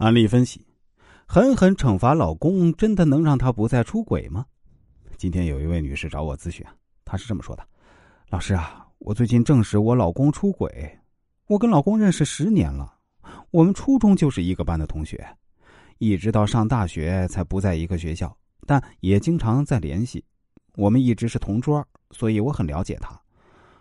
案例分析：狠狠惩罚老公，真的能让他不再出轨吗？今天有一位女士找我咨询，她是这么说的：“老师啊，我最近证实我老公出轨。我跟老公认识十年了，我们初中就是一个班的同学，一直到上大学才不在一个学校，但也经常在联系。我们一直是同桌，所以我很了解他。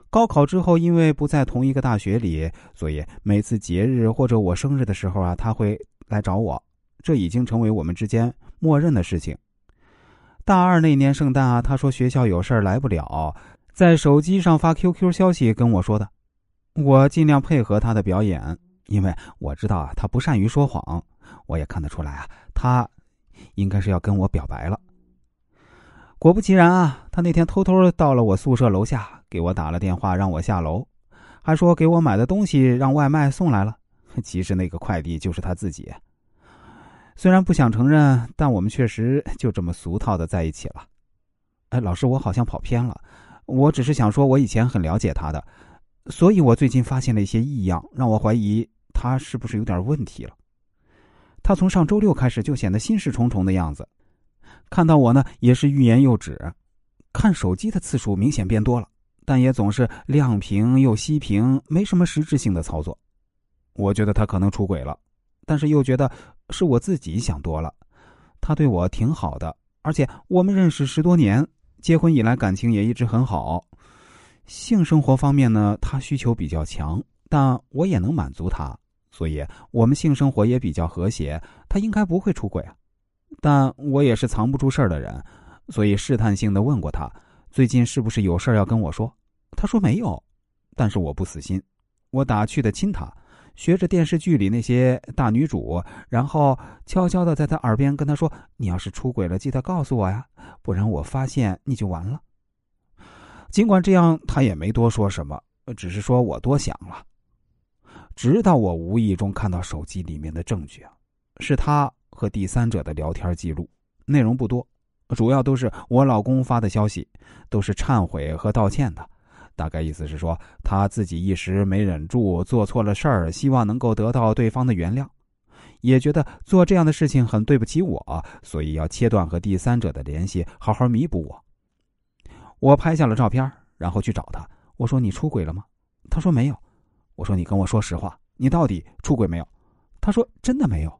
高考之后，因为不在同一个大学里，所以每次节日或者我生日的时候啊，他会。”来找我，这已经成为我们之间默认的事情。大二那年圣诞啊，他说学校有事儿来不了，在手机上发 QQ 消息跟我说的。我尽量配合他的表演，因为我知道啊，他不善于说谎。我也看得出来啊，他应该是要跟我表白了。果不其然啊，他那天偷偷到了我宿舍楼下，给我打了电话，让我下楼，还说给我买的东西让外卖送来了。其实那个快递就是他自己。虽然不想承认，但我们确实就这么俗套的在一起了。哎，老师，我好像跑偏了。我只是想说，我以前很了解他的，所以我最近发现了一些异样，让我怀疑他是不是有点问题了。他从上周六开始就显得心事重重的样子，看到我呢也是欲言又止，看手机的次数明显变多了，但也总是亮屏又熄屏，没什么实质性的操作。我觉得他可能出轨了，但是又觉得是我自己想多了。他对我挺好的，而且我们认识十多年，结婚以来感情也一直很好。性生活方面呢，他需求比较强，但我也能满足他，所以我们性生活也比较和谐。他应该不会出轨啊，但我也是藏不住事儿的人，所以试探性的问过他，最近是不是有事儿要跟我说？他说没有，但是我不死心，我打趣的亲他。学着电视剧里那些大女主，然后悄悄的在他耳边跟他说：“你要是出轨了，记得告诉我呀，不然我发现你就完了。”尽管这样，他也没多说什么，只是说我多想了。直到我无意中看到手机里面的证据啊，是他和第三者的聊天记录，内容不多，主要都是我老公发的消息，都是忏悔和道歉的。大概意思是说，他自己一时没忍住，做错了事儿，希望能够得到对方的原谅，也觉得做这样的事情很对不起我，所以要切断和第三者的联系，好好弥补我。我拍下了照片，然后去找他。我说：“你出轨了吗？”他说：“没有。”我说：“你跟我说实话，你到底出轨没有？”他说：“真的没有。”